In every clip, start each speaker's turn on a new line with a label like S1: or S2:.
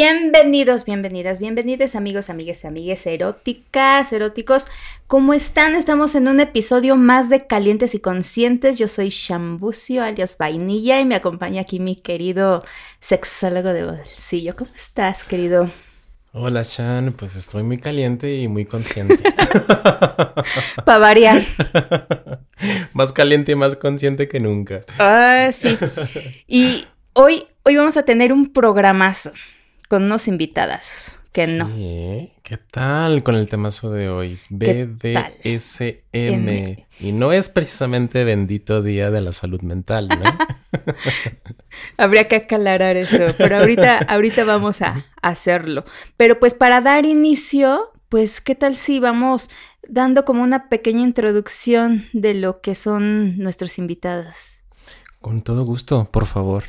S1: Bienvenidos, bienvenidas, bienvenidos amigos, amigas, amigues eróticas, eróticos. ¿Cómo están? Estamos en un episodio más de Calientes y Conscientes. Yo soy Shambucio alias Vainilla y me acompaña aquí mi querido sexólogo de bolsillo. ¿Cómo estás, querido?
S2: Hola, Shan. Pues estoy muy caliente y muy consciente.
S1: Para variar.
S2: más caliente y más consciente que nunca.
S1: Ah, sí. Y hoy, hoy vamos a tener un programazo con unos invitados. Que sí, no.
S2: ¿eh? ¿Qué tal con el temazo de hoy? BDSM. Y no es precisamente bendito día de la salud mental, ¿no?
S1: Habría que aclarar eso, pero ahorita, ahorita vamos a hacerlo. Pero pues para dar inicio, pues, ¿qué tal si vamos dando como una pequeña introducción de lo que son nuestros invitados?
S2: Con todo gusto, por favor.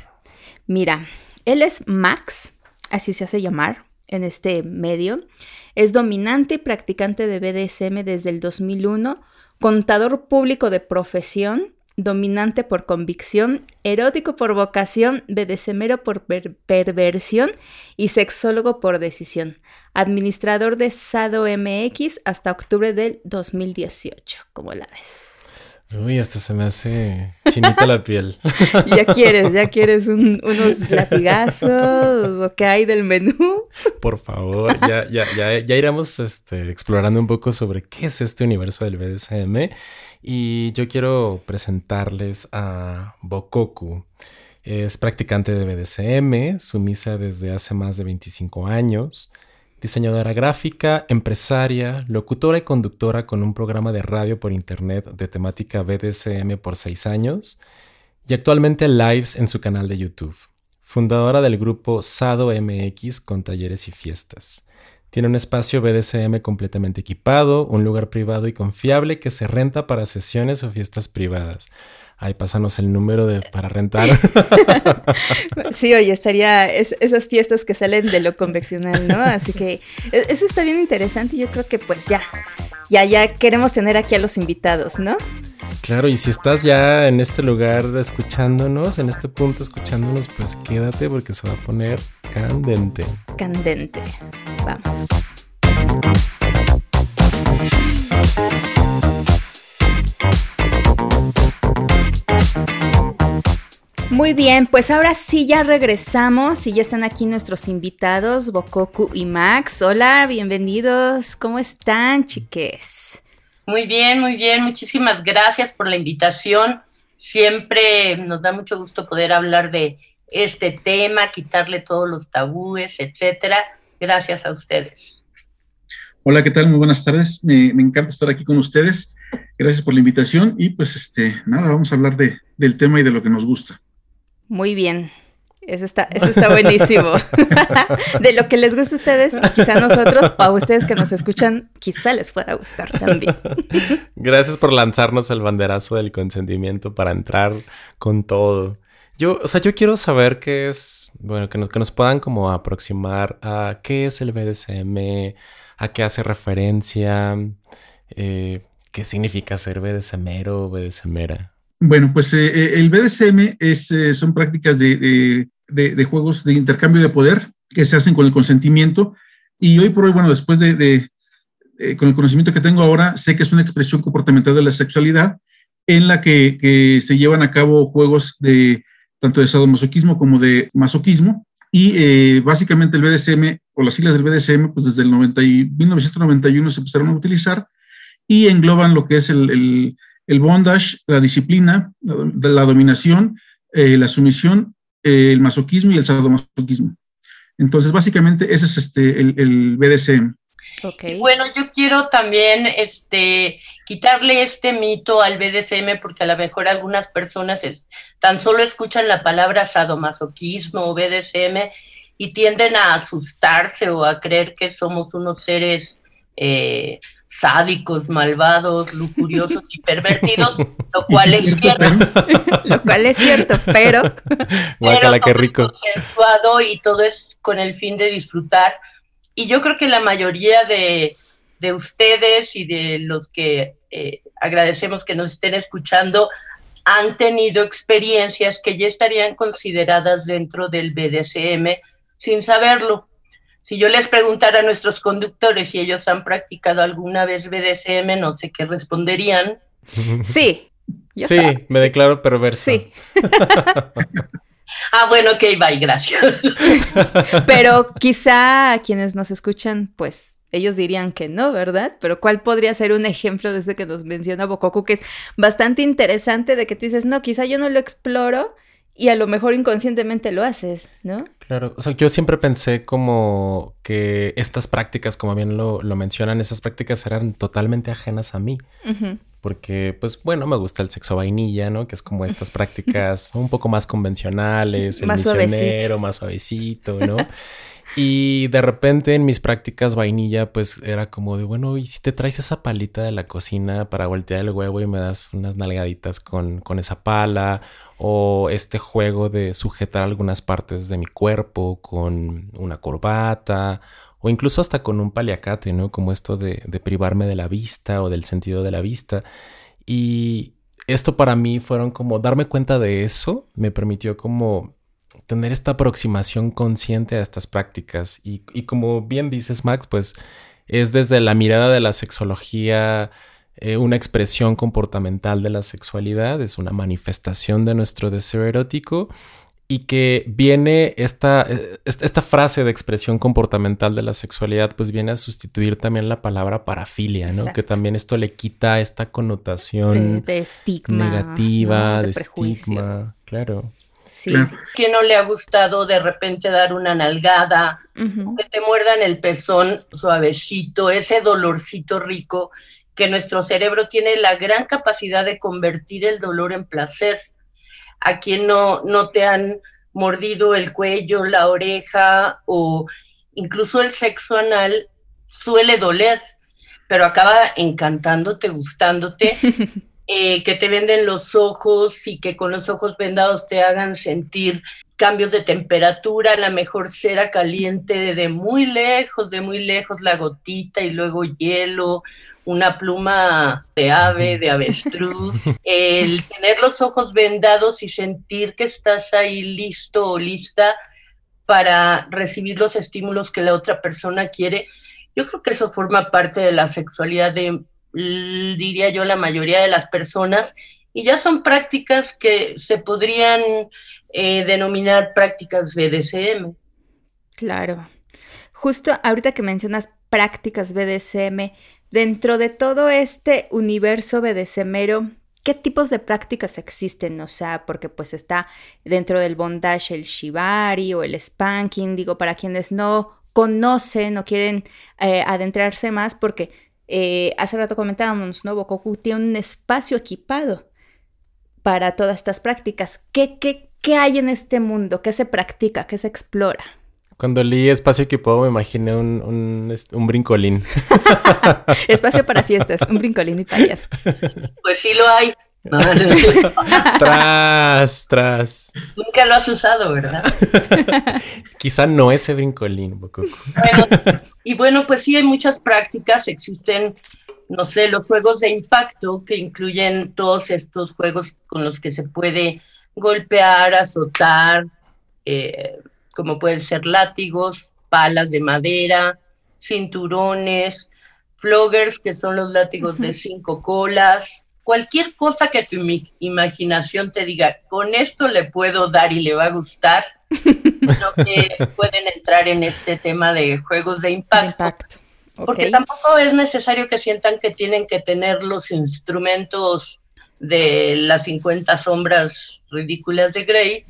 S1: Mira, él es Max, así se hace llamar en este medio. Es dominante y practicante de BDSM desde el 2001, contador público de profesión, dominante por convicción, erótico por vocación, BDSMero por perversión y sexólogo por decisión. Administrador de Sado MX hasta octubre del 2018, como la ves.
S2: Uy, hasta se me hace chinita la piel.
S1: ya quieres, ya quieres unos latigazos o qué hay del menú.
S2: Por favor, ya, ya, ya, ya iremos este, explorando un poco sobre qué es este universo del BDSM. Y yo quiero presentarles a Bokoku. Es practicante de BDSM, sumisa desde hace más de 25 años diseñadora gráfica, empresaria, locutora y conductora con un programa de radio por internet de temática BDSM por seis años y actualmente lives en su canal de YouTube. Fundadora del grupo Sado MX con talleres y fiestas. Tiene un espacio BDSM completamente equipado, un lugar privado y confiable que se renta para sesiones o fiestas privadas. Ay, pásanos el número de para rentar.
S1: sí, oye, estaría esas fiestas que salen de lo convencional, ¿no? Así que e, eso está bien interesante y yo creo que pues ya, ya, ya queremos tener aquí a los invitados, ¿no?
S2: Claro, y si estás ya en este lugar escuchándonos, en este punto escuchándonos, pues quédate porque se va a poner candente.
S1: Candente. Vamos. Muy bien, pues ahora sí ya regresamos y ya están aquí nuestros invitados, Bokoku y Max. Hola, bienvenidos. ¿Cómo están, chiques?
S3: Muy bien, muy bien. Muchísimas gracias por la invitación. Siempre nos da mucho gusto poder hablar de este tema, quitarle todos los tabúes, etcétera. Gracias a ustedes.
S4: Hola, ¿qué tal? Muy buenas tardes. Me, encanta estar aquí con ustedes. Gracias por la invitación y pues este, nada, vamos a hablar de, del tema y de lo que nos gusta.
S1: Muy bien. Eso está, eso está buenísimo. de lo que les gusta a ustedes, quizá a nosotros o a ustedes que nos escuchan, quizá les pueda gustar también.
S2: Gracias por lanzarnos el banderazo del consentimiento para entrar con todo. Yo, o sea, yo quiero saber qué es, bueno, que nos, que nos puedan como aproximar a qué es el BDSM, a qué hace referencia, eh, qué significa ser BDSMero o BDSMera.
S4: Bueno, pues eh, eh, el BDSM es, eh, son prácticas de, juegos de intercambio de poder que se hacen con el consentimiento. Y hoy por hoy, bueno, después de, con el conocimiento que tengo ahora, sé que es una expresión comportamental de la sexualidad en la que, se llevan a cabo juegos de tanto de sadomasoquismo como de masoquismo. Y básicamente el BDSM o las siglas del BDSM, pues desde el 90 y 1991 se empezaron a utilizar y engloban lo que es el el bondage, la disciplina, la, dominación, eh, la sumisión, eh, el masoquismo y el sadomasoquismo. Entonces, básicamente, ese es este, el, BDSM.
S3: Okay. Bueno, yo quiero también este, quitarle este mito al BDSM porque a lo mejor algunas personas tan solo escuchan la palabra sadomasoquismo o BDSM y tienden a asustarse o a creer que somos unos seres eh, sádicos, malvados, lujuriosos y pervertidos, lo cual es cierto.
S1: lo cual es cierto, pero...
S3: Guacala, qué rico. consensuado y todo es con el fin de disfrutar. Y yo creo que la mayoría de, ustedes y de los que eh, agradecemos que nos estén escuchando han tenido experiencias que ya estarían consideradas dentro del BDSM sin saberlo. Si yo les preguntara a nuestros conductores si ellos han practicado alguna vez BDSM, no sé qué responderían.
S1: Sí.
S2: sí, me declaro perversa. Sí.
S3: ah, bueno, ok, bye, gracias.
S1: Pero quizá quienes nos escuchan, pues ellos dirían que no, ¿verdad? Pero ¿cuál podría ser un ejemplo de ese que nos menciona Bokoku, que es bastante interesante de que tú dices, no, quizá yo no lo exploro y a lo mejor inconscientemente lo haces, ¿no?
S2: Claro, o sea, yo siempre pensé como que estas prácticas, como bien lo, mencionan, esas prácticas eran totalmente ajenas a mí. Porque, pues bueno, me gusta el sexo vainilla, ¿no? Que es como estas prácticas un poco más convencionales, el más misionero, más suavecito, ¿no? Y de repente en mis prácticas vainilla, pues era como de, bueno, ¿y si te traes esa palita de la cocina para voltear el huevo y me das unas nalgaditas con, con esa pala? O este juego de sujetar algunas partes de mi cuerpo con una corbata o incluso hasta con un paliacate, ¿no? Como esto de, privarme de la vista o del sentido de la vista. Y esto para mí fueron como darme cuenta de eso, me permitió como tener esta aproximación consciente a estas prácticas. Y, como bien dices, Max, pues es desde la mirada de la sexología eh, una expresión comportamental de la sexualidad, es una manifestación de nuestro deseo erótico y que viene esta, eh, esta frase de expresión comportamental de la sexualidad, pues viene a sustituir también la palabra parafilia, ¿no? Que también esto le quita esta connotación
S1: de, estigma,
S2: negativa, de, estigma, claro.
S3: Sí. Que no le ha gustado de repente dar una nalgada, que te muerdan el pezón suavecito, ese dolorcito rico, que nuestro cerebro tiene la gran capacidad de convertir el dolor en placer. A quien no, no te han mordido el cuello, la oreja o incluso el sexo anal suele doler, pero acaba encantándote, gustándote Eh, que te venden los ojos y que con los ojos vendados te hagan sentir cambios de temperatura, la mejor cera caliente de muy lejos, de muy lejos la gotita y luego hielo, una pluma de ave, de avestruz, el tener los ojos vendados y sentir que estás ahí listo o lista para recibir los estímulos que la otra persona quiere. Yo creo que eso forma parte de la sexualidad de diría yo, la mayoría de las personas, y ya son prácticas que se podrían eh, denominar prácticas BDSM.
S1: Claro. Justo ahorita que mencionas prácticas BDSM, dentro de todo este universo BDSMero, ¿qué tipos de prácticas existen? O sea, porque pues está dentro del bondage el shibari o el spanking, digo, para quienes no conocen o quieren eh, adentrarse más, porque eh, hace rato comentábamos, ¿no? Bokoku tiene un espacio equipado para todas estas prácticas. ¿Qué, qué, qué hay en este mundo? ¿Qué se practica? ¿Qué se explora?
S2: Cuando leí espacio equipado me imaginé un, un, un brincolín.
S1: espacio para fiestas, un brincolín y payaso.
S3: Pues sí lo hay.
S2: tras, tras.
S3: Nunca lo has usado, ¿verdad?
S2: Quizá no ese brincolín, Bococo.
S3: y bueno, pues sí hay muchas prácticas, existen, no sé, los juegos de impacto que incluyen todos estos juegos con los que se puede golpear, azotar, eh, como pueden ser látigos, palas de madera, cinturones, floggers, que son los látigos de cinco colas, cualquier cosa que tu imaginación te diga, con esto le puedo dar y le va a gustar, creo que pueden entrar en este tema de juegos de impacto. Porque tampoco es necesario que sientan que tienen que tener los instrumentos de las 50 sombras ridículas de Grey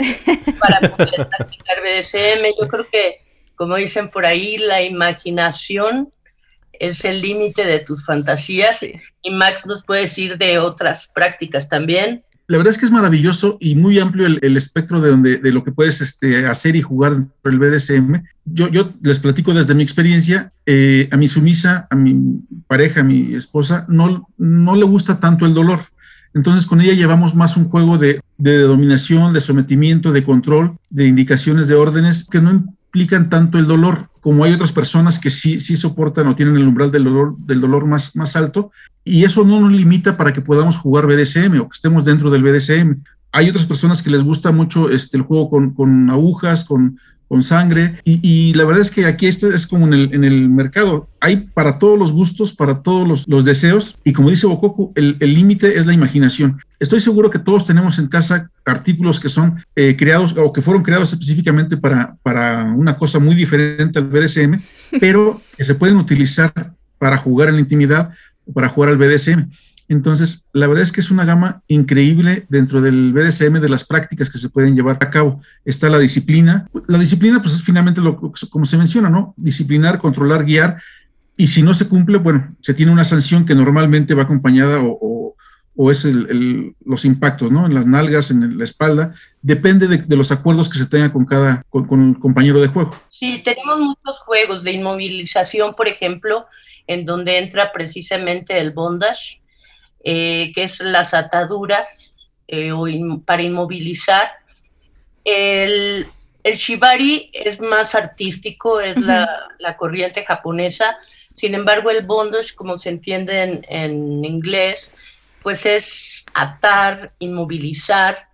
S3: para poder practicar BDSM. Yo creo que, como dicen por ahí, la imaginación es el límite de tus fantasías y Max nos puede decir de otras prácticas también.
S4: La verdad es que es maravilloso y muy amplio el, espectro de, donde, de lo que puedes este, hacer y jugar por el BDSM. Yo, yo les platico desde mi experiencia, eh, a mi sumisa, a mi pareja, a mi esposa, no, no le gusta tanto el dolor. Entonces con ella llevamos más un juego de, dominación, de sometimiento, de control, de indicaciones, de órdenes, que no implican tanto el dolor, como hay otras personas que sí, sí soportan o tienen el umbral del dolor, más, alto, y eso no nos limita para que podamos jugar BDSM o que estemos dentro del BDSM. Hay otras personas que les gusta mucho este, el juego con agujas, con, con sangre. Y, la verdad es que aquí este es como en el, en el mercado. Hay para todos los gustos, para todos los, los deseos. Y como dice Bokoku, el límite es la imaginación. Estoy seguro que todos tenemos en casa artículos que son eh, creados o que fueron creados específicamente para, para una cosa muy diferente al BDSM, pero que se pueden utilizar para jugar en la intimidad o para jugar al BDSM. Entonces, la verdad es que es una gama increíble dentro del BDSM de las prácticas que se pueden llevar a cabo. Está la disciplina. La disciplina, pues es finalmente lo, como se menciona, ¿no? Disciplinar, controlar, guiar. Y si no se cumple, bueno, se tiene una sanción que normalmente va acompañada o, o, es el, los impactos, ¿no? En las nalgas, en la espalda. Depende de, los acuerdos que se tenga con cada, con, el compañero de juego.
S3: Sí, tenemos muchos juegos de inmovilización, por ejemplo, en donde entra precisamente el bondage eh, que es las ataduras eh, para inmovilizar. El, shibari es más artístico, es la, corriente japonesa. Sin embargo, el bondage, como se entiende en, inglés, pues es atar, inmovilizar.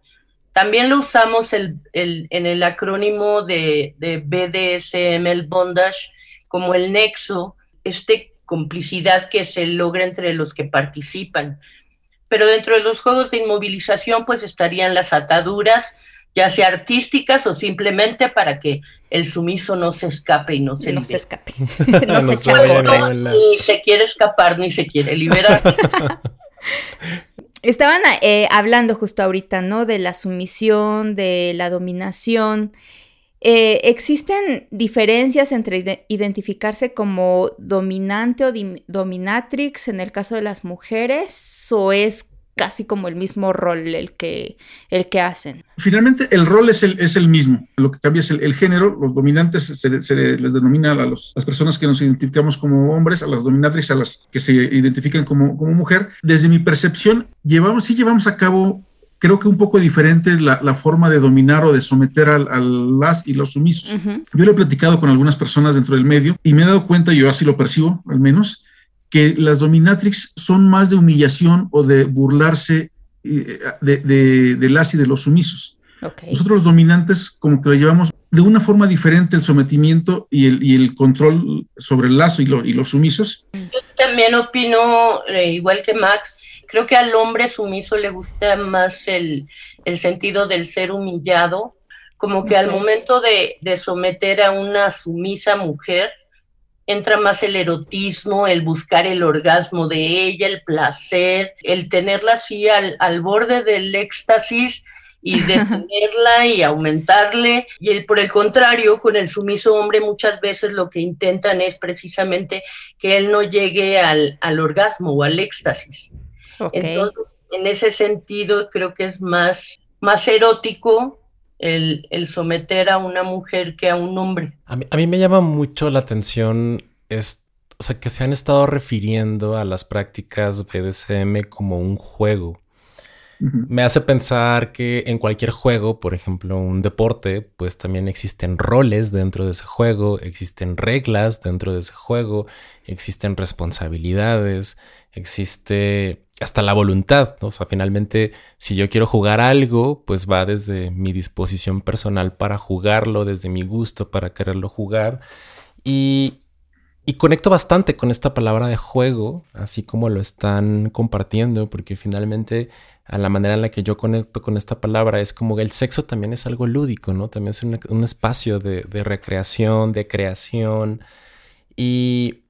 S3: También lo usamos en el acrónimo de, de BDSM, el bondage, como el nexo, este complicidad que se logra entre los que participan. Pero dentro de los juegos de inmovilización, pues estarían las ataduras, ya sea artísticas o simplemente para que el sumiso no se escape y no se
S1: no se escape, no, se echa
S3: Ni se quiere escapar, ni se quiere liberar.
S1: Estaban eh, hablando justo ahorita, ¿no? De la sumisión, de la dominación. Eh, ¿Existen diferencias entre identificarse como dominante o dominatrix en el caso de las mujeres o es casi como el mismo rol el que, el que hacen?
S4: Finalmente el rol es el, es el mismo, lo que cambia es el, género, los dominantes se, les denomina a las personas que nos identificamos como hombres, a las dominatrix, a las que se identifican como, como mujer. Desde mi percepción, llevamos, sí llevamos a cabo creo que un poco diferente la, la forma de dominar o de someter a las y los sumisos. Yo lo he platicado con algunas personas dentro del medio y me he dado cuenta, yo así lo percibo al menos, que las dominatrix son más de humillación o de burlarse eh, de, de, las y de los sumisos. Nosotros los dominantes como que lo llevamos de una forma diferente el sometimiento y el, y el control sobre el lazo y, y, los sumisos.
S3: Yo también opino, eh, igual que Max, Creo que al hombre sumiso le gusta más el, sentido del ser humillado, como que al momento de, someter a una sumisa mujer, entra más el erotismo, el buscar el orgasmo de ella, el placer, el tenerla así al, borde del éxtasis y detenerla y aumentarle. Y el, por el contrario, con el sumiso hombre muchas veces lo que intentan es precisamente que él no llegue al, al orgasmo o al éxtasis. Entonces, en ese sentido, creo que es más, más erótico el, someter a una mujer que a un hombre.
S2: A mí, me llama mucho la atención, es, o sea, que se han estado refiriendo a las prácticas BDSM como un juego. Me hace pensar que en cualquier juego, por ejemplo, un deporte, pues también existen roles dentro de ese juego, existen reglas dentro de ese juego, existen responsabilidades, existe hasta la voluntad, ¿no? O sea, finalmente, si yo quiero jugar algo, pues va desde mi disposición personal para jugarlo, desde mi gusto para quererlo jugar. Y, y conecto bastante con esta palabra de juego, así como lo están compartiendo, porque finalmente a la manera en la que yo conecto con esta palabra es como que el sexo también es algo lúdico, ¿no? También es un, espacio de, de recreación, de creación. Y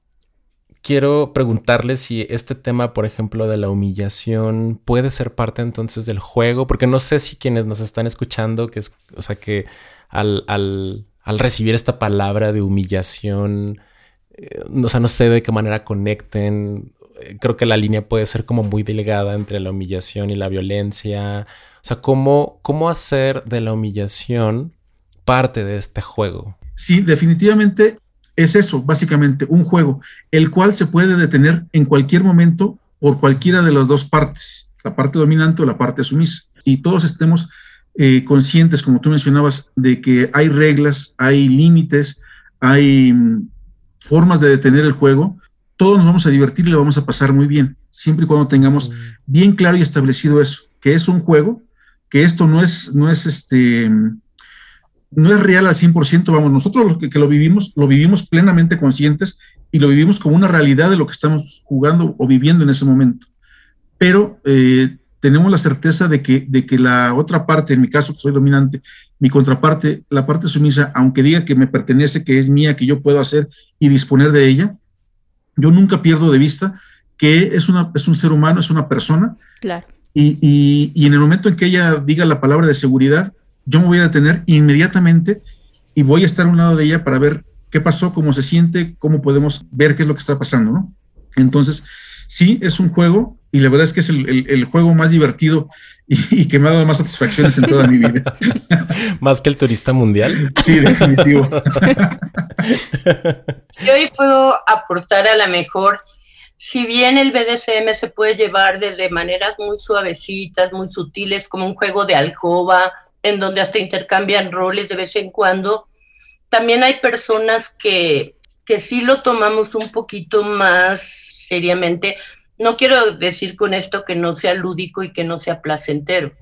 S2: quiero preguntarle si este tema, por ejemplo, de la humillación puede ser parte entonces del juego, porque no sé si quienes nos están escuchando, que es, o sea, que al, al, al recibir esta palabra de humillación, eh, o sea, no sé de qué manera conecten. Eh, creo que la línea puede ser como muy delgada entre la humillación y la violencia. O sea, ¿cómo, cómo hacer de la humillación parte de este juego?
S4: Sí, definitivamente es eso, básicamente, un juego, el cual se puede detener en cualquier momento por cualquiera de las dos partes, la parte dominante o la parte sumisa. Y todos estemos eh, conscientes, como tú mencionabas, de que hay reglas, hay límites, hay mm, formas de detener el juego. Todos nos vamos a divertir y lo vamos a pasar muy bien, siempre y cuando tengamos mm. bien claro y establecido eso, que es un juego, que esto no es, no es este no es real al 100%, vamos, nosotros los que, lo vivimos, lo vivimos plenamente conscientes y lo vivimos como una realidad de lo que estamos jugando o viviendo en ese momento. Pero eh, tenemos la certeza de que, de que la otra parte, en mi caso que soy dominante, mi contraparte, la parte sumisa, aunque diga que me pertenece, que es mía, que yo puedo hacer y disponer de ella, yo nunca pierdo de vista que es, una, es un ser humano, es una persona.
S1: Claro.
S4: Y, y, y en el momento en que ella diga la palabra de seguridad, yo me voy a detener inmediatamente y voy a estar a un lado de ella para ver qué pasó, cómo se siente, cómo podemos ver qué es lo que está pasando, ¿no? Entonces, sí, es un juego y la verdad es que es el, juego más divertido y, que me ha dado más satisfacciones en toda mi vida.
S2: ¿Más que el turista mundial?
S4: Sí, definitivo.
S3: Yo hoy puedo aportar a la mejor, si bien el BDSM se puede llevar desde maneras muy suavecitas, muy sutiles, como un juego de alcoba, en donde hasta intercambian roles de vez en cuando, también hay personas que, que sí lo tomamos un poquito más seriamente, no quiero decir con esto que no sea lúdico y que no sea placentero,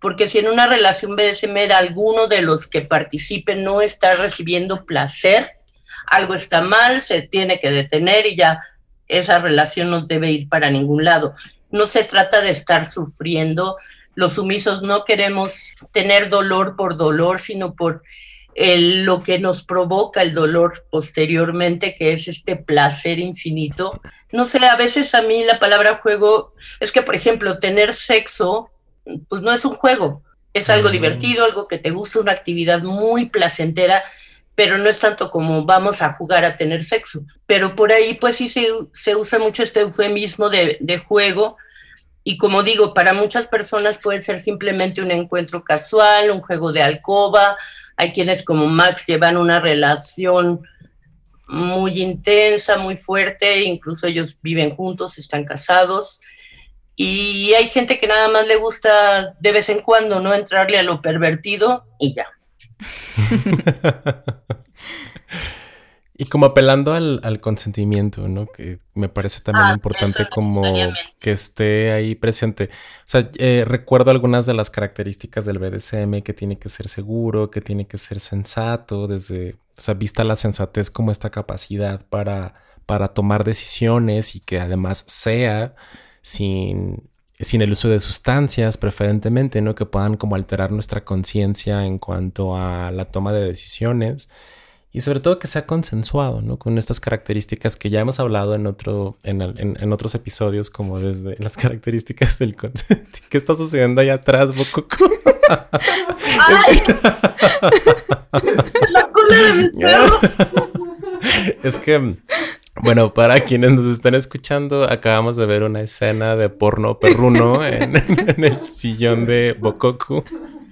S3: porque si en una relación BDSM alguno de los que participen no está recibiendo placer, algo está mal, se tiene que detener y ya esa relación no debe ir para ningún lado. No se trata de estar sufriendo. Los sumisos no queremos tener dolor por dolor, sino por lo que nos provoca el dolor posteriormente, que es este placer infinito no sé, a veces a mí la palabra juego es que, por ejemplo, tener sexo, pues no es un juego, es algo divertido, algo que te gusta, una actividad muy placentera, pero no es tanto como vamos a jugar a tener sexo. Pero por ahí, pues sí se, se usa mucho este eufemismo de, de juego. Y como digo, para muchas personas puede ser simplemente un encuentro casual, un juego de alcoba. Hay quienes como Max llevan una relación muy intensa, muy fuerte, incluso ellos viven juntos, están casados. Y hay gente que nada más le gusta de vez en cuando, ¿no? Entrarle a lo pervertido y ya.
S2: y como apelando al, consentimiento, ¿no? Que me parece también ah, importante como que esté ahí presente. O sea, eh, recuerdo algunas de las características del BDSM, que tiene que ser seguro, que tiene que ser sensato, desde o sea, vista la sensatez como esta capacidad para, para tomar decisiones y que además sea sin, sin el uso de sustancias preferentemente, ¿no? Que puedan como alterar nuestra conciencia en cuanto a la toma de decisiones y sobre todo que sea consensuado, ¿no? Con estas características que ya hemos hablado en, otro, en, en, otros episodios, como desde las características del consentimiento. ¿Qué está sucediendo allá atrás, Bococo? ¡Ay! La cola de mi es que, bueno, para quienes nos están escuchando, acabamos de ver una escena de porno perruno en, en el sillón de Bokoku.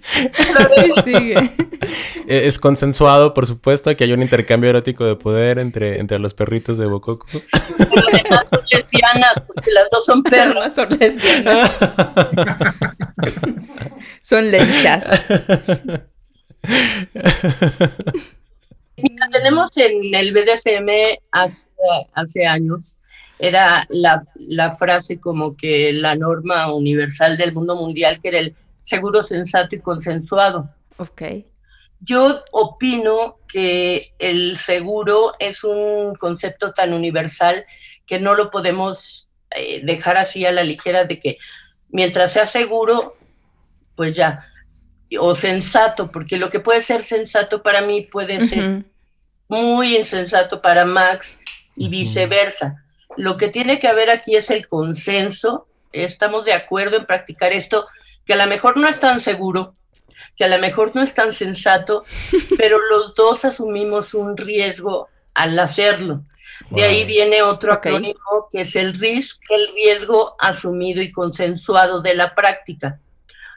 S2: Eh, es consensuado, por supuesto, que hay un intercambio erótico de poder entre, entre los perritos de Bococo.
S3: Pero además son lesbianas, porque las dos son perros.
S1: son lesbianas. son lechas.
S3: Mira, tenemos en el BDSM hace, hace años, era la, la frase como que la norma universal del mundo mundial, que era el seguro, sensato y consensuado.
S1: Ok.
S3: Yo opino que el seguro es un concepto tan universal que no lo podemos eh, dejar así a la ligera de que mientras sea seguro, pues ya, o sensato, porque lo que puede ser sensato para mí puede ser muy insensato para Max y viceversa. Lo que tiene que haber aquí es el consenso, estamos de acuerdo en practicar esto, que a lo mejor no es tan seguro, que a lo mejor no es tan sensato, pero los dos asumimos un riesgo al hacerlo. De ahí viene otro acrónimo que es el RISC, el riesgo asumido y consensuado de la práctica.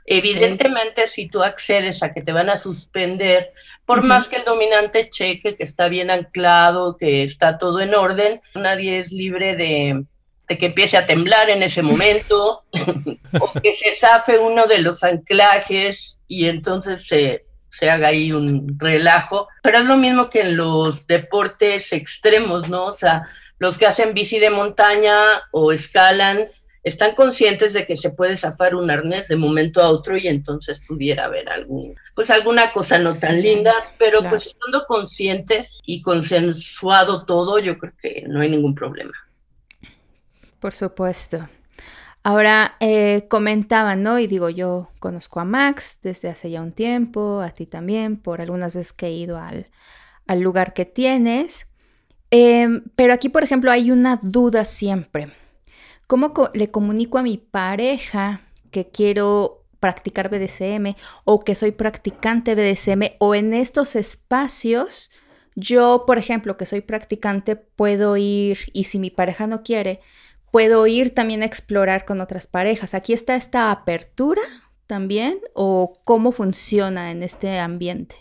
S3: Evidentemente, si tú accedes a que te van a suspender, por más que el dominante cheque que está bien anclado, que está todo en orden, nadie es libre de, de que empiece a temblar en ese momento, o que se zafe uno de los anclajes y entonces se, se haga ahí un relajo. Pero es lo mismo que en los deportes extremos, ¿no? O sea, los que hacen bici de montaña o escalan, están conscientes de que se puede zafar un arnés de momento a otro y entonces pudiera haber algún, pues alguna cosa no tan linda, pero pues estando conscientes y consensuado todo, yo creo que no hay ningún problema.
S1: Por supuesto. Ahora eh, comentaban, ¿no? Y digo, yo conozco a Max desde hace ya un tiempo, a ti también, por algunas veces que he ido al, al lugar que tienes. Em, pero aquí, por ejemplo, hay una duda siempre. ¿Cómo le comunico a mi pareja que quiero practicar BDSM o que soy practicante BDSM o en estos espacios? Yo, por ejemplo, que soy practicante, puedo ir y si mi pareja no quiere, puedo ir también a explorar con otras parejas. Aquí está esta apertura también o cómo funciona en este ambiente.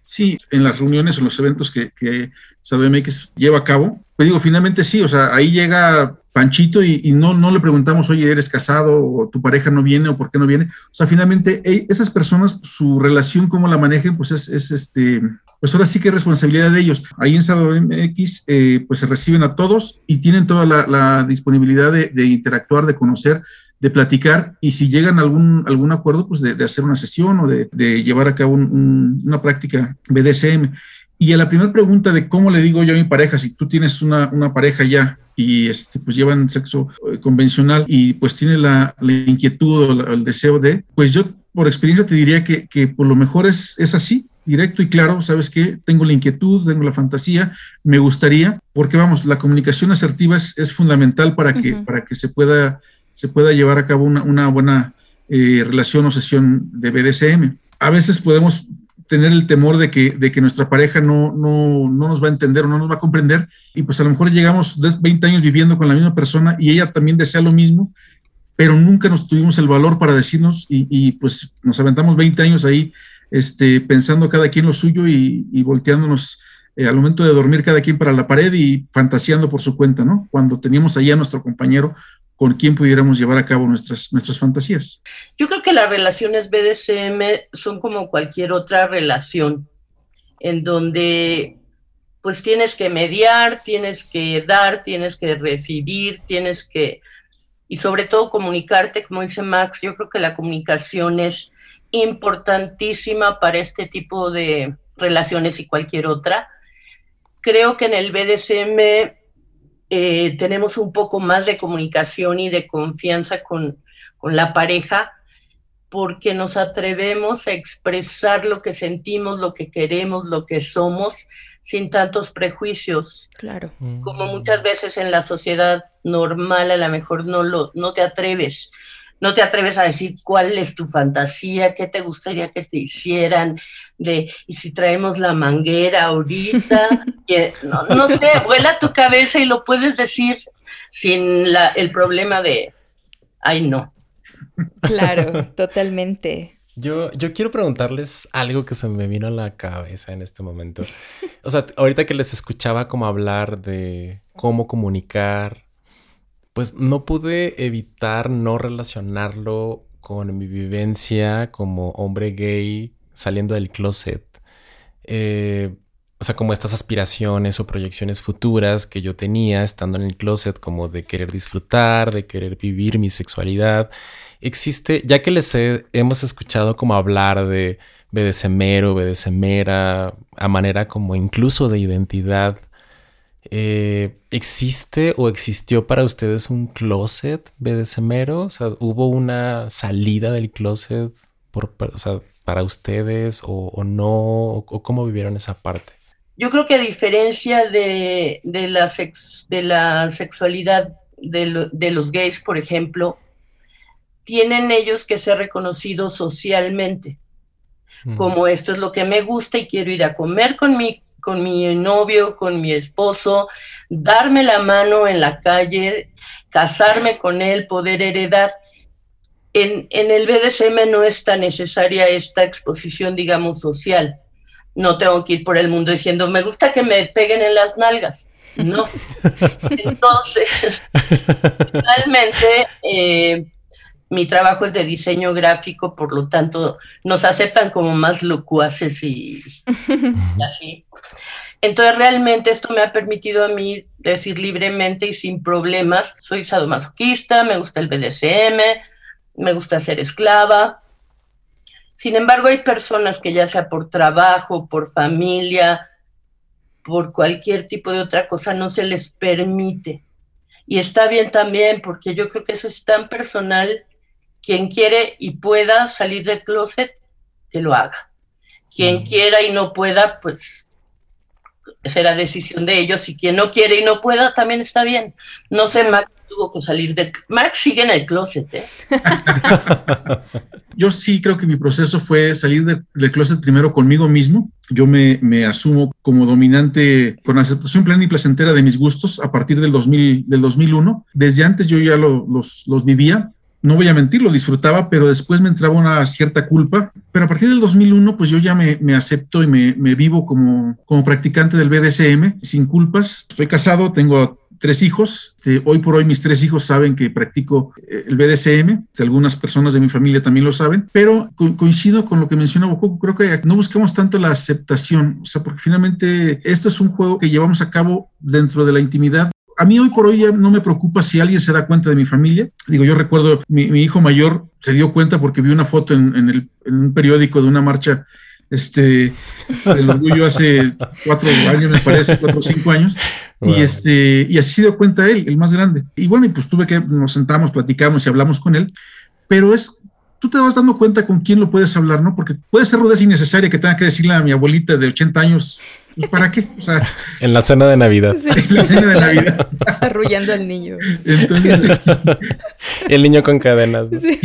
S4: Sí, en las reuniones o los eventos que, que SadoMX lleva a cabo, pues digo, finalmente sí, o sea, ahí llega Panchito y, no, no le preguntamos, oye, ¿eres casado o tu pareja no viene o por qué no viene? O sea, finalmente esas personas, su relación, cómo la manejen, pues es, es este, pues ahora sí que es responsabilidad de ellos. Ahí en SadoMX, eh, pues se reciben a todos y tienen toda la, disponibilidad de, de interactuar, de conocer de platicar y si llegan a algún, algún acuerdo, pues de, hacer una sesión o de, llevar a cabo una práctica BDSM. Y a la primera pregunta de cómo le digo yo a mi pareja, si tú tienes una, pareja ya y este, pues llevan sexo eh, convencional y pues tiene la, inquietud o el deseo de, pues yo por experiencia te diría que, por lo mejor es, es así, directo y claro, ¿sabes qué? Tengo la inquietud, tengo la fantasía, me gustaría, porque vamos, la comunicación asertiva es, fundamental para que, para que se pueda se pueda llevar a cabo una, buena eh, relación o sesión de BDSM. A veces podemos tener el temor de que, de que nuestra pareja no, no, nos va a entender o no nos va a comprender y pues a lo mejor llegamos 20 años viviendo con la misma persona y ella también desea lo mismo, pero nunca nos tuvimos el valor para decirnos y, pues nos aventamos 20 años ahí este, pensando cada quien lo suyo y, volteándonos eh, al momento de dormir cada quien para la pared y fantaseando por su cuenta, ¿no? Cuando teníamos allá a nuestro compañero con quien pudiéramos llevar a cabo nuestras, nuestras fantasías.
S3: Yo creo que las relaciones BDSM son como cualquier otra relación, en donde pues tienes que mediar, tienes que dar, tienes que recibir, tienes que, y sobre todo comunicarte, como dice Max, yo creo que la comunicación es importantísima para este tipo de relaciones y cualquier otra. Creo que en el BDSM eh, tenemos un poco más de comunicación y de confianza con, la pareja porque nos atrevemos a expresar lo que sentimos, lo que queremos, lo que somos, sin tantos prejuicios.
S1: Claro.
S3: Como muchas veces en la sociedad normal a lo mejor no, lo, no te atreves no te atreves a decir cuál es tu fantasía, qué te gustaría que te hicieran, de, y si traemos la manguera ahorita, no, sé, vuela tu cabeza y lo puedes decir sin la, el problema de, ay no.
S1: Claro, totalmente.
S2: Yo, yo quiero preguntarles algo que se me vino a la cabeza en este momento. O sea, ahorita que les escuchaba como hablar de cómo comunicar pues no pude evitar no relacionarlo con mi vivencia como hombre gay saliendo del closet. Eh, o sea, como estas aspiraciones o proyecciones futuras que yo tenía estando en el closet, como de querer disfrutar, de querer vivir mi sexualidad. Existe, ya que les hemos escuchado como hablar de BDSMero, BDSMera, a manera como incluso de identidad eh, ¿Existe o existió para ustedes un closet BDSMero? O sea, ¿hubo una salida del closet por, para ustedes o, no? O, cómo vivieron esa parte?
S3: Yo creo que a diferencia de, la, de la sexualidad de, los gays, por ejemplo, tienen ellos que ser reconocidos socialmente. Como esto es lo que me gusta y quiero ir a comer con mi con mi novio, con mi esposo, darme la mano en la calle, casarme con él, poder heredar. En, el BDSM no es tan necesaria esta exposición, digamos, social. No tengo que ir por el mundo diciendo, me gusta que me peguen en las nalgas. No. Entonces, realmente eh, mi trabajo es de diseño gráfico, por lo tanto, nos aceptan como más locuaces y así. Entonces realmente esto me ha permitido a mí decir libremente y sin problemas, soy sadomasoquista, me gusta el BDSM, me gusta ser esclava. Sin embargo, hay personas que ya sea por trabajo, por familia, por cualquier tipo de otra cosa, no se les permite. Y está bien también, porque yo creo que eso es tan personal. Quien quiere y pueda salir del closet, que lo haga. Quien quiera y no pueda, pues será decisión de ellos. Y quien no quiere y no pueda, también está bien. No sé, Max tuvo que salir de... Max sigue en el closet, ¿eh?
S4: Yo sí creo que mi proceso fue salir del closet primero conmigo mismo. Yo me, me, asumo como dominante con aceptación plena y placentera de mis gustos a partir del, 2000, del 2001. Desde antes yo ya los, los vivía no voy a mentir, lo disfrutaba, pero después me entraba una cierta culpa. Pero a partir del 2001, pues yo ya me, acepto y me, vivo como, como practicante del BDSM, sin culpas. Estoy casado, tengo tres hijos. Este, hoy por hoy mis tres hijos saben que practico eh, el BDSM. Algunas personas de mi familia también lo saben. Pero coincido con lo que menciona Boku. Creo que no buscamos tanto la aceptación. O sea, porque finalmente esto es un juego que llevamos a cabo dentro de la intimidad a mí hoy por hoy ya no me preocupa si alguien se da cuenta de mi familia. Digo, yo recuerdo, mi, hijo mayor se dio cuenta porque vi una foto en, un periódico de una marcha este, del orgullo hace cuatro años, me parece, cuatro o cinco años. Y, este, y así se dio cuenta él, el más grande. Y bueno, y pues tuve que, nos sentamos, platicamos y hablamos con él. Pero es tú te vas dando cuenta con quién lo puedes hablar, ¿no? Porque puede ser rudeza innecesaria que tenga que decirle a mi abuelita de 80 años, pues, ¿para qué? O sea,
S2: en la cena de Navidad.
S4: En la cena de Navidad.
S1: Arrullando al niño.
S2: Entonces, el niño con cadenas. Sí.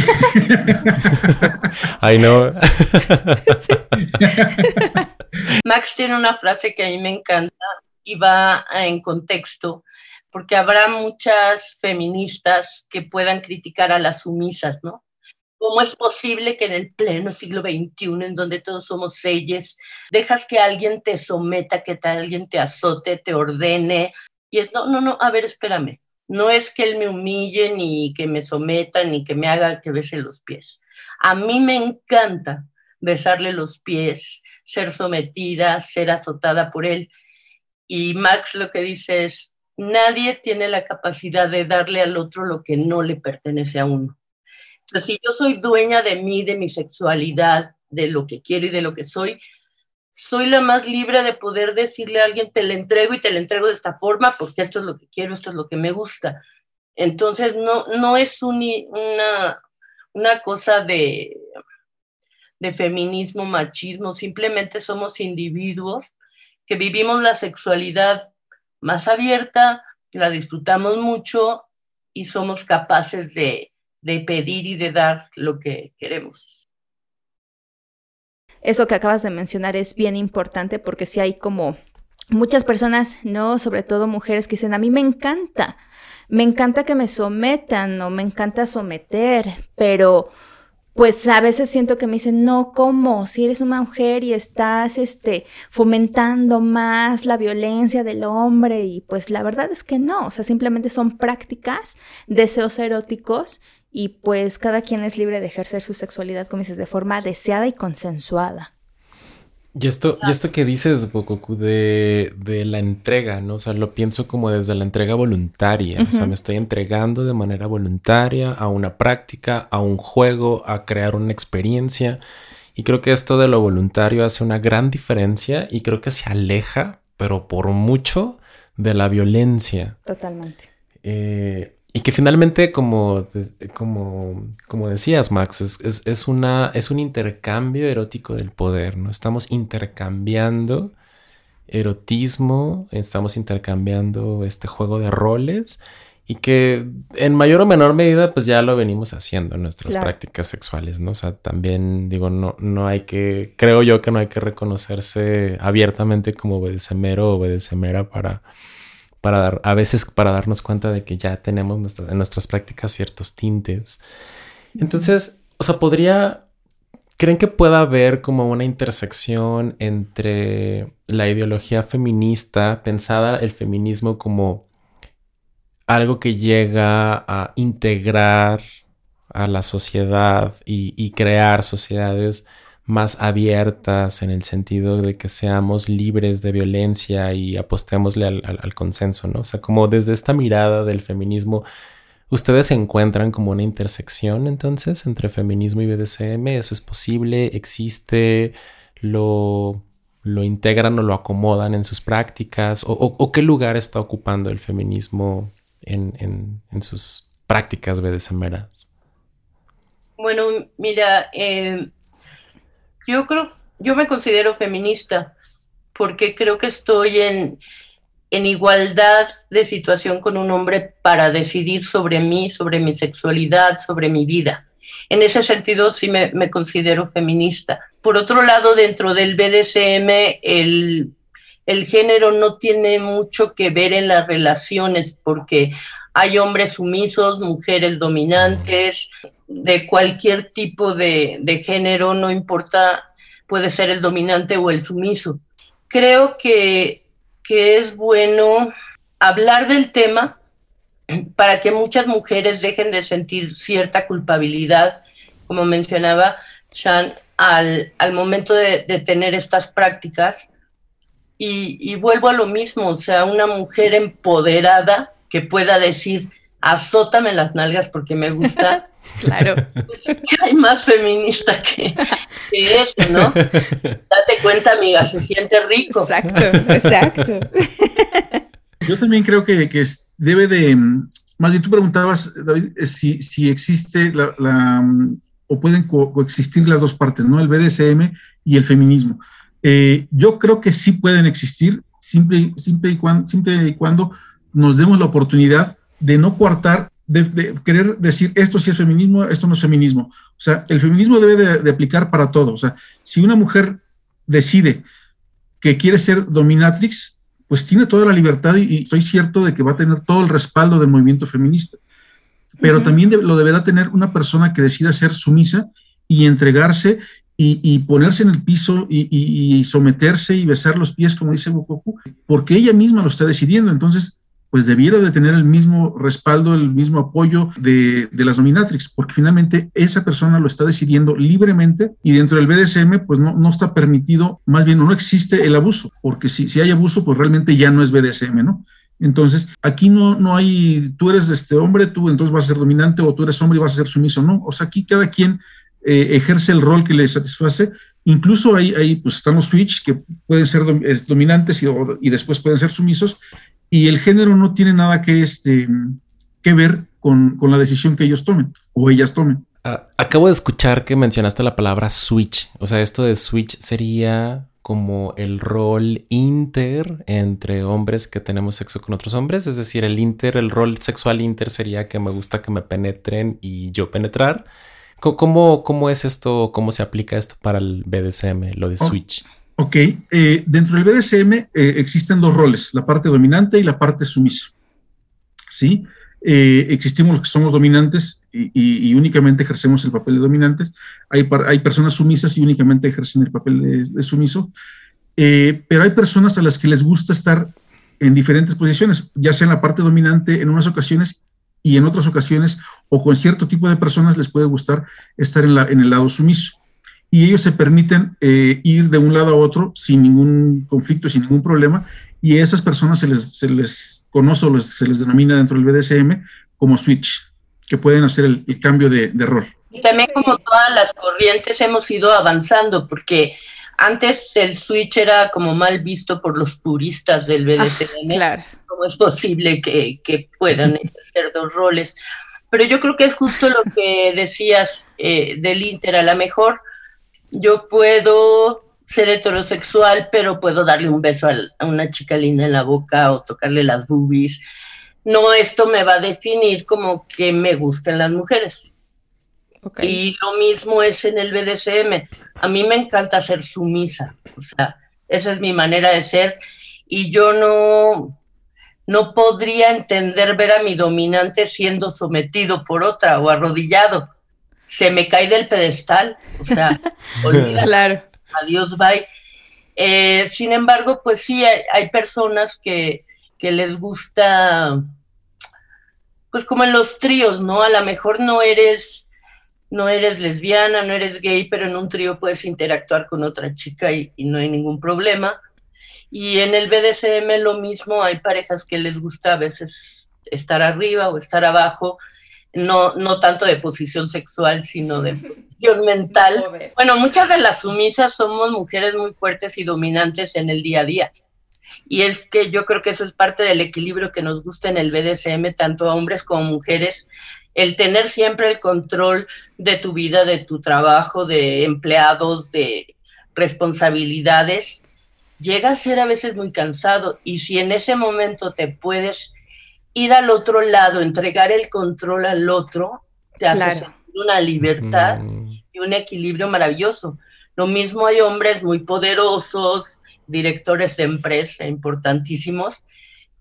S2: Ay, no.
S3: Max tiene una frase que a mí me encanta y va en contexto porque habrá muchas feministas que puedan criticar a las sumisas, ¿no? ¿Cómo es posible que en el pleno siglo XXI, en donde todos somos selles, dejas que alguien te someta, que alguien te azote, te ordene? Y es, no, no, no, a ver, espérame. No es que él me humille, ni que me someta, ni que me haga que bese los pies. A mí me encanta besarle los pies, ser sometida, ser azotada por él. Y Max lo que dice es, nadie tiene la capacidad de darle al otro lo que no le pertenece a uno si yo soy dueña de mí, de mi sexualidad, de lo que quiero y de lo que soy, soy la más libre de poder decirle a alguien, te la entrego y te la entrego de esta forma porque esto es lo que quiero, esto es lo que me gusta. Entonces, no, no es una, una cosa de, de feminismo, machismo, simplemente somos individuos que vivimos la sexualidad más abierta, la disfrutamos mucho y somos capaces de, de pedir y de dar lo que queremos.
S1: Eso que acabas de mencionar es bien importante porque si hay como muchas personas, no, sobre todo mujeres que dicen, a mí me encanta, me encanta que me sometan o me encanta someter, pero pues a veces siento que me dicen, no, ¿cómo? Si eres una mujer y estás este, fomentando más la violencia del hombre y pues la verdad es que no, o sea, simplemente son prácticas, deseos eróticos y pues cada quien es libre de ejercer su sexualidad, como dices, de forma deseada y consensuada.
S2: Y esto, y esto que dices, Bokoku, de, de, la entrega, ¿no? O sea, lo pienso como desde la entrega voluntaria. O sea, me estoy entregando de manera voluntaria a una práctica, a un juego, a crear una experiencia. Y creo que esto de lo voluntario hace una gran diferencia y creo que se aleja, pero por mucho, de la violencia.
S1: Totalmente.
S2: Eh, y que finalmente, como, como, como decías, Max, es, es, una, es un intercambio erótico del poder, ¿no? Estamos intercambiando erotismo, estamos intercambiando este juego de roles y que en mayor o menor medida pues ya lo venimos haciendo en nuestras prácticas sexuales, ¿no? O sea, también digo, no, no hay que, creo yo que no hay que reconocerse abiertamente como obedecemero o obedecemera para para dar, a veces para darnos cuenta de que ya tenemos en nuestras prácticas ciertos tintes. Entonces, o sea, podría, ¿creen que pueda haber como una intersección entre la ideología feminista, pensada el feminismo como algo que llega a integrar a la sociedad y, y crear sociedades más abiertas en el sentido de que seamos libres de violencia y apostémosle al, consenso, ¿no? O sea, como desde esta mirada del feminismo, ¿ustedes se encuentran como una intersección entonces entre feminismo y BDSM? ¿Eso es posible? ¿Existe? ¿Lo, lo integran o lo acomodan en sus prácticas? ¿O, qué lugar está ocupando el feminismo en, sus prácticas BDSMeras?
S3: Bueno, mira, eh, yo creo, yo me considero feminista porque creo que estoy en, en igualdad de situación con un hombre para decidir sobre mí, sobre mi sexualidad, sobre mi vida. En ese sentido sí me, considero feminista. Por otro lado, dentro del BDSM, el, el género no tiene mucho que ver en las relaciones porque hay hombres sumisos, mujeres dominantes, de cualquier tipo de, género, no importa, puede ser el dominante o el sumiso. Creo que, que es bueno hablar del tema para que muchas mujeres dejen de sentir cierta culpabilidad, como mencionaba Shan, al, al momento de, tener estas prácticas. Y, y, vuelvo a lo mismo, o sea, una mujer empoderada que pueda decir, azótame las nalgas porque me gusta, Claro. Pues hay más feminista que, eso, ¿no? Date cuenta, amiga, se siente rico.
S1: Exacto, exacto.
S4: Yo también creo que, que debe de, más bien tú preguntabas, David, eh, si, si existe la, o pueden coexistir las dos partes, ¿no? El BDSM y el feminismo. Eh, yo creo que sí pueden existir, siempre, siempre, y cuando, siempre y cuando nos demos la oportunidad de no coartar de, querer decir esto sí es feminismo, esto no es feminismo. O sea, el feminismo debe de, aplicar para todo. O sea, si una mujer decide que quiere ser dominatrix, pues tiene toda la libertad y, estoy cierto de que va a tener todo el respaldo del movimiento feminista. Pero también lo deberá tener una persona que decida ser sumisa y entregarse y, ponerse en el piso y, y, someterse y besar los pies, como dice Bukoku, porque ella misma lo está decidiendo. Entonces, pues debiera de tener el mismo respaldo, el mismo apoyo de, las dominatrix, porque finalmente esa persona lo está decidiendo libremente y dentro del BDSM pues no, no está permitido, más bien no existe el abuso, porque si, si hay abuso pues realmente ya no es BDSM, ¿no? Entonces, aquí no, no hay, tú eres este hombre, tú entonces vas a ser dominante o tú eres hombre y vas a ser sumiso, ¿no? O sea, aquí cada quien eh, ejerce el rol que le satisface. Incluso hay, hay pues están los switch que pueden ser dominantes y, y después pueden ser sumisos y el género no tiene nada que, este, que ver con, la decisión que ellos tomen o ellas tomen.
S2: Ah, acabo de escuchar que mencionaste la palabra switch. O sea, esto de switch sería como el rol inter entre hombres que tenemos sexo con otros hombres. Es decir, el inter, el rol sexual inter sería que me gusta que me penetren y yo penetrar. ¿Cómo, cómo es esto? ¿Cómo se aplica esto para el BDSM, lo de oh, switch?
S4: Ok, eh, dentro del BDSM eh, existen dos roles, la parte dominante y la parte sumisa. ¿Sí? Eh, existimos los que somos dominantes y, únicamente ejercemos el papel de dominantes. Hay, personas sumisas y únicamente ejercen el papel de, sumiso. pero hay personas a las que les gusta estar en diferentes posiciones, ya sea en la parte dominante en unas ocasiones y en otras ocasiones, o con cierto tipo de personas les puede gustar estar en, la, en el lado sumiso y ellos se permiten eh, ir de un lado a otro sin ningún conflicto, sin ningún problema, y a esas personas se les, se les conoce o se les denomina dentro del BDSM como switch, que pueden hacer el, cambio de, rol.
S3: Y también como todas las corrientes hemos ido avanzando, porque antes el switch era como mal visto por los puristas del BDSM. claro. ¿Cómo es posible que, que puedan ejercer dos roles? Pero yo creo que es justo lo que decías eh, del Inter, a lo mejor yo puedo ser heterosexual, pero puedo darle un beso a una chica linda en la boca o tocarle las boobies. No, esto me va a definir como que me gusten las mujeres. Y lo mismo es en el BDSM. A mí me encanta ser sumisa. O sea, esa es mi manera de ser. Y yo no, no podría entender ver a mi dominante siendo sometido por otra o arrodillado se me cae del pedestal, o sea, olvida, claro. adiós, bye. Eh, sin embargo, pues sí, hay, personas que, que, les gusta, pues como en los tríos, ¿no? A lo mejor no eres no eres lesbiana, no eres gay, pero en un trío puedes interactuar con otra chica y, y no hay ningún problema. Y en el BDSM lo mismo, hay parejas que les gusta a veces estar arriba o estar abajo, no, no tanto de posición sexual, sino de posición mental. Bueno, muchas de las sumisas somos mujeres muy fuertes y dominantes en el día a día. Y es que yo creo que eso es parte del equilibrio que nos gusta en el BDSM, tanto a hombres como mujeres, el tener siempre el control de tu vida, de tu trabajo, de empleados, de responsabilidades, llega a ser a veces muy cansado. Y si en ese momento te puedes ir al otro lado, entregar el control al otro, te hace una libertad y un equilibrio maravilloso. Lo mismo hay hombres muy poderosos, directores de empresa importantísimos,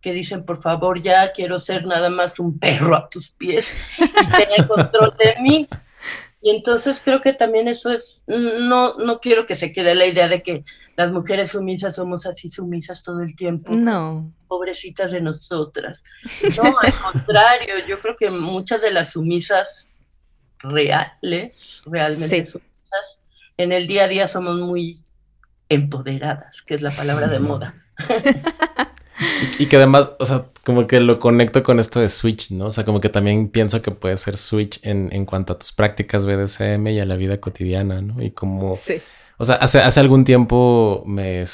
S3: que dicen, por favor, ya quiero ser nada más un perro a tus pies y tener control de mí. Y entonces creo que también eso es, no, no quiero que se quede la idea de que las mujeres sumisas somos así sumisas todo el tiempo.
S1: No.
S3: Pobrecitas de nosotras. No, al contrario, yo creo que muchas de las sumisas reales, realmente sumisas, en el día a día somos muy empoderadas, que es la palabra de moda.
S2: Y, que además, o sea, como que lo conecto con esto de Switch, ¿no? O sea, como que también pienso que puede ser Switch en, en cuanto a tus prácticas BDSM y a la vida cotidiana, ¿no? Y como... Sí. O sea, hace, hace algún tiempo me,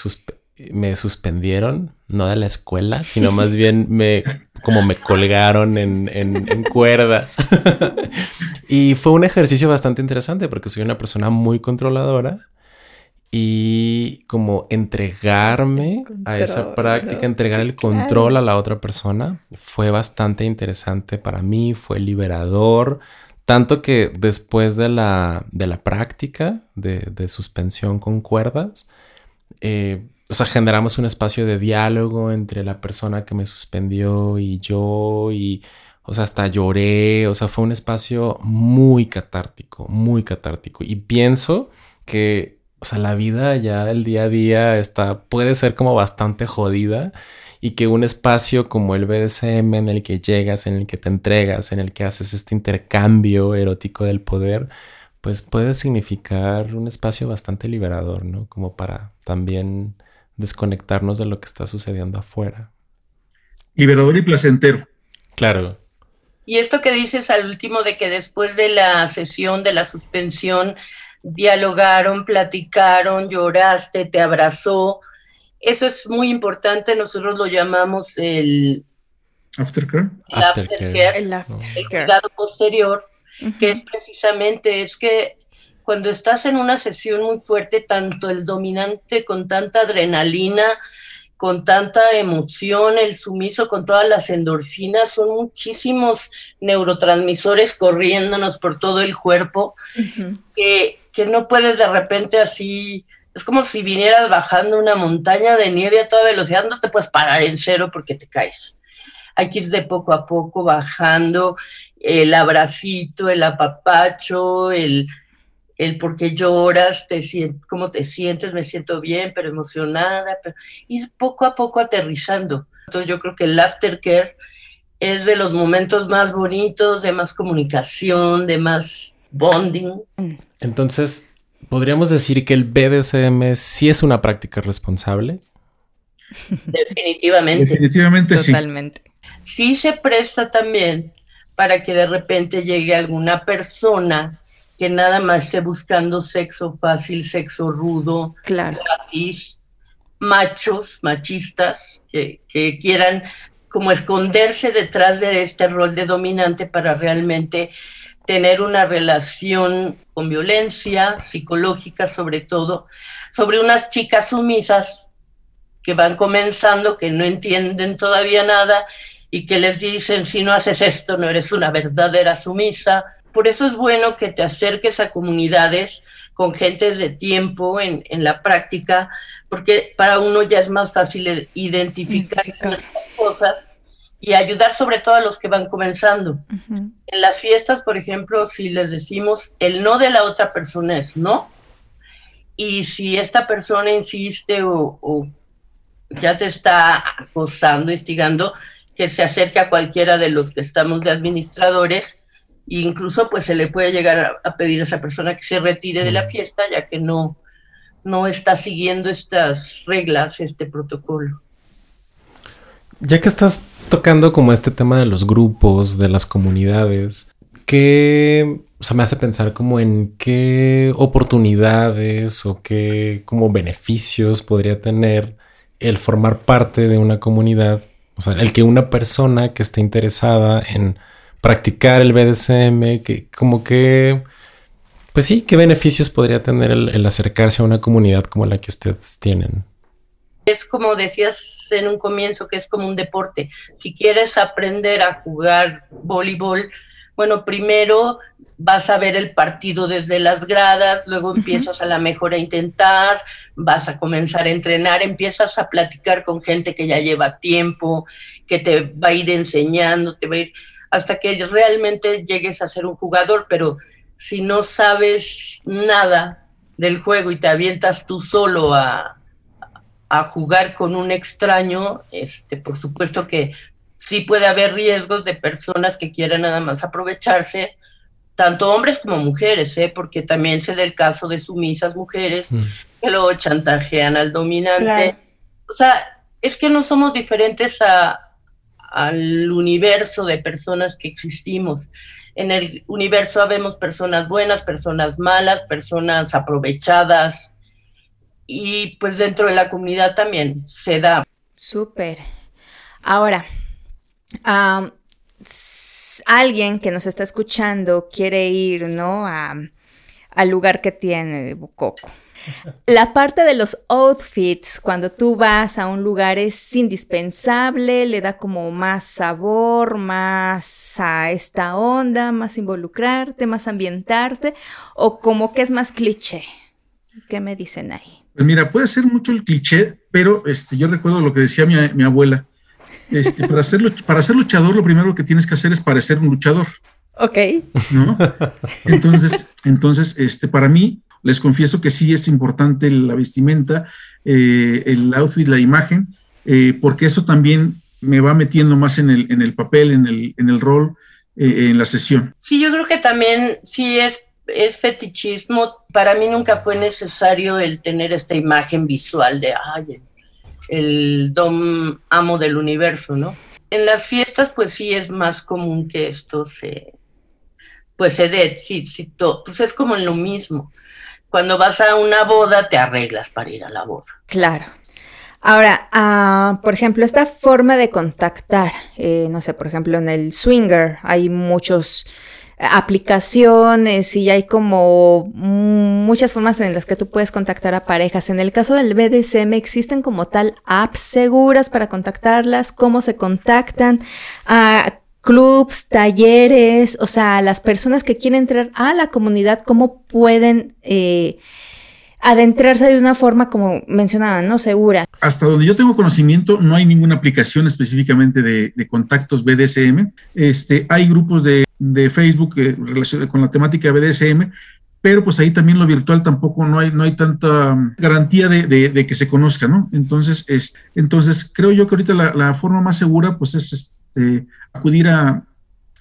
S2: me suspendieron, no de la escuela, sino más bien me como me colgaron en, en, en cuerdas. y fue un ejercicio bastante interesante porque soy una persona muy controladora y como entregarme a esa práctica, entregar el control a la otra persona, fue bastante interesante para mí, fue liberador, tanto que después de la, de la práctica de, suspensión con cuerdas, eh, o sea, generamos un espacio de diálogo entre la persona que me suspendió y yo y, o sea, hasta lloré, o sea, fue un espacio muy catártico, muy catártico. Y pienso que o sea, la vida ya el día a día está, puede ser como bastante jodida y que un espacio como el BDSM en el que llegas, en el que te entregas, en el que haces este intercambio erótico del poder, pues puede significar un espacio bastante liberador, ¿no? Como para también desconectarnos de lo que está sucediendo afuera.
S4: Liberador y placentero.
S2: Claro.
S3: Y esto que dices al último de que después de la sesión de la suspensión dialogaron, platicaron, lloraste, te abrazó. Eso es muy importante, nosotros lo llamamos el
S4: aftercare.
S3: El aftercare, el, cuidado posterior, que es precisamente es que cuando estás en una sesión muy fuerte, tanto el dominante con tanta adrenalina, con tanta emoción, el sumiso con todas las endorfinas, son muchísimos neurotransmisores corriéndonos por todo el cuerpo, que, que, no puedes de repente así, es como si vinieras bajando una montaña de nieve a toda velocidad, no te puedes parar en cero porque te caes. Hay que ir de poco a poco bajando, el abracito, el apapacho, el el por qué lloras, te cómo te sientes, me siento bien, pero emocionada, pero ir poco a poco aterrizando. Entonces yo creo que el aftercare es de los momentos más bonitos, de más comunicación, de más bonding.
S2: Entonces, ¿podríamos decir que el BDSM sí es una práctica responsable?
S3: Definitivamente.
S4: Definitivamente sí.
S1: Totalmente.
S3: Sí se presta también para que de repente llegue alguna persona que nada más esté buscando sexo fácil, sexo rudo, gratis, machos, machistas, que, que quieran como esconderse detrás de este rol de dominante para realmente tener una relación con violencia psicológica sobre todo, sobre unas chicas sumisas que van comenzando, que no entienden todavía nada y que les dicen, si no haces esto, no eres una verdadera sumisa, por eso es bueno que te acerques a comunidades con gentes de tiempo en, la práctica, porque para uno ya es más fácil identificar, las cosas y ayudar sobre todo a los que van comenzando. En las fiestas, por ejemplo, si les decimos el no de la otra persona es no, y si esta persona insiste o, o ya te está acosando, instigando, que se acerque a cualquiera de los que estamos de administradores incluso pues se le puede llegar a, pedir a esa persona que se retire de la fiesta ya que no, no está siguiendo estas reglas, este protocolo.
S2: Ya que estás tocando como este tema de los grupos, de las comunidades, ¿qué o sea, me hace pensar como en qué oportunidades o qué como beneficios podría tener el formar parte de una comunidad, o sea, el que una persona que esté interesada en practicar el BDSM, que como que, pues sí, qué beneficios podría tener el, acercarse a una comunidad como la que ustedes tienen.
S3: Es como decías en un comienzo, que es como un deporte. Si quieres aprender a jugar voleibol, bueno, primero vas a ver el partido desde las gradas, luego empiezas a la mejor a intentar, vas a comenzar a entrenar, empiezas a platicar con gente que ya lleva tiempo, que te va a ir enseñando, te va a ir hasta que realmente llegues a ser un jugador, pero si no sabes nada del juego y te avientas tú solo a, a jugar con un extraño, este, por supuesto que sí puede haber riesgos de personas que quieran nada más aprovecharse, tanto hombres como mujeres, ¿eh? porque también se da el caso de sumisas mujeres mm. que lo chantajean al dominante. O sea, es que no somos diferentes a, al universo de personas que existimos. En el universo habemos personas buenas, personas malas, personas aprovechadas y pues dentro de la comunidad también se da.
S1: Súper. Ahora, alguien que nos está escuchando quiere ir, ¿no? al lugar que tiene Bucoco. La parte de los outfits, cuando tú vas a un lugar, es indispensable, le da como más sabor, más a esta onda, más involucrarte, más ambientarte, o como que es más cliché. ¿Qué me dicen ahí?
S4: Pues mira, puede ser mucho el cliché, pero este, yo recuerdo lo que decía mi, mi abuela este, para, ser, para ser luchador, lo primero que tienes que hacer es parecer un luchador.
S1: Ok.
S4: ¿no? Entonces, entonces este, para mí, les confieso que sí es importante la vestimenta, eh, el outfit, la imagen, eh, porque eso también me va metiendo más en el, en el papel, en el, en el rol, eh, en la sesión.
S3: Sí, yo creo que también sí es, es fetichismo. Para mí nunca fue necesario el tener esta imagen visual de, ay, el dom amo del universo, ¿no? En las fiestas, pues sí es más común que esto se, pues se dé, sí, todo, pues es como lo mismo. Cuando vas a una boda, te arreglas para ir a la boda.
S1: Claro. Ahora, ah, por ejemplo, esta forma de contactar, eh, no sé, por ejemplo, en el swinger hay muchos aplicaciones y hay como muchas formas en las que tú puedes contactar a parejas. En el caso del BDSM existen como tal apps seguras para contactarlas, cómo se contactan, a clubs, talleres, o sea, las personas que quieren entrar a la comunidad, cómo pueden eh, adentrarse de una forma, como mencionaban, ¿no? Segura.
S4: Hasta donde yo tengo conocimiento, no hay ninguna aplicación específicamente de, contactos BDSM. Este, hay grupos de, Facebook eh, con la temática BDSM, pero pues ahí también lo virtual tampoco no hay, no hay tanta um, garantía de, que se conozca, ¿no? Entonces, es, entonces creo yo que ahorita la, forma más segura pues es este, acudir a,